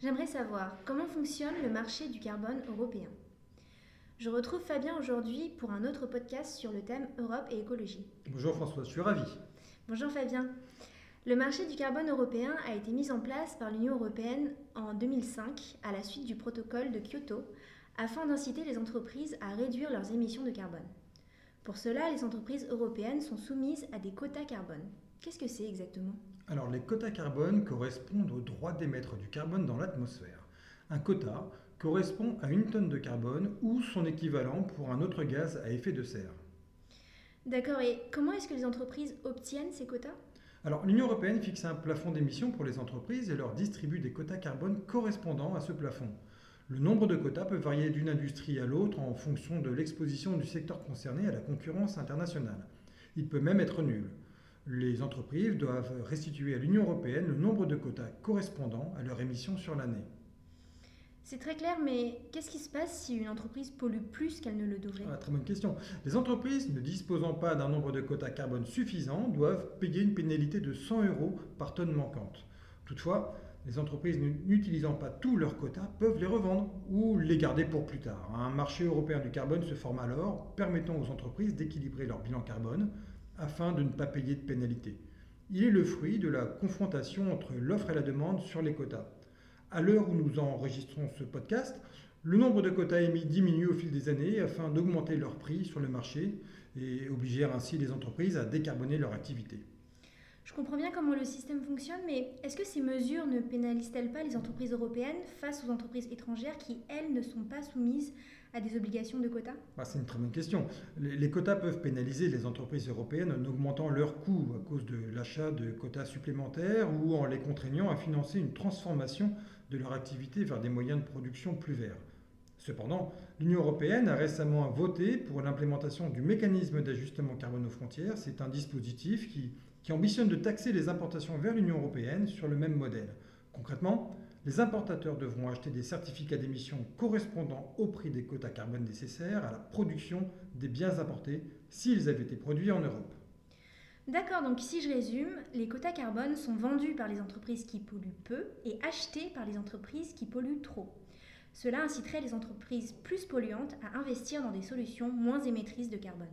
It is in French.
J'aimerais savoir comment fonctionne le marché du carbone européen? Je retrouve Fabien aujourd'hui pour un autre podcast sur le thème Europe et écologie. Bonjour François, je suis ravi. Bonjour Fabien. Le marché du carbone européen a été mis en place par l'Union européenne en 2005 à la suite du protocole de Kyoto afin d'inciter les entreprises à réduire leurs émissions de carbone. Pour cela, les entreprises européennes sont soumises à des quotas carbone. Qu'est-ce que c'est exactement? Alors les quotas carbone correspondent au droit d'émettre du carbone dans l'atmosphère. Un quota correspond à une tonne de carbone ou son équivalent pour un autre gaz à effet de serre. D'accord, et comment est-ce que les entreprises obtiennent ces quotas? Alors l'Union européenne fixe un plafond d'émissions pour les entreprises et leur distribue des quotas carbone correspondant à ce plafond. Le nombre de quotas peut varier d'une industrie à l'autre en fonction de l'exposition du secteur concerné à la concurrence internationale. Il peut même être nul. Les entreprises doivent restituer à l'Union européenne le nombre de quotas correspondant à leur émission sur l'année. C'est très clair, mais qu'est-ce qui se passe si une entreprise pollue plus qu'elle ne le devrait? Ah, Très bonne question. Les entreprises ne disposant pas d'un nombre de quotas carbone suffisant doivent payer une pénalité de 100 euros par tonne manquante. Toutefois, les entreprises n'utilisant pas tous leurs quotas peuvent les revendre ou les garder pour plus tard. Un marché européen du carbone se forme alors, permettant aux entreprises d'équilibrer leur bilan carbone afin de ne pas payer de pénalités. Il est le fruit de la confrontation entre l'offre et la demande sur les quotas. À l'heure où nous enregistrons ce podcast, le nombre de quotas émis diminue au fil des années afin d'augmenter leur prix sur le marché et obliger ainsi les entreprises à décarboner leur activité. Je comprends bien comment le système fonctionne, mais est-ce que ces mesures ne pénalisent-elles pas les entreprises européennes face aux entreprises étrangères qui, elles, ne sont pas soumises à des obligations de quotas? Bah, C'est une très bonne question. Les, quotas peuvent pénaliser les entreprises européennes en augmentant leurs coûts à cause de l'achat de quotas supplémentaires ou en les contraignant à financer une transformation de leur activité vers des moyens de production plus verts. Cependant, l'Union européenne a récemment voté pour l'implémentation du mécanisme d'ajustement carbone aux frontières. C'est un dispositif qui ambitionne de taxer les importations vers l'Union européenne sur le même modèle. Concrètement, les importateurs devront acheter des certificats d'émission correspondant au prix des quotas carbone nécessaires à la production des biens importés s'ils avaient été produits en Europe. D'accord, donc si je résume, les quotas carbone sont vendus par les entreprises qui polluent peu et achetés par les entreprises qui polluent trop. Cela inciterait les entreprises plus polluantes à investir dans des solutions moins émettrices de carbone.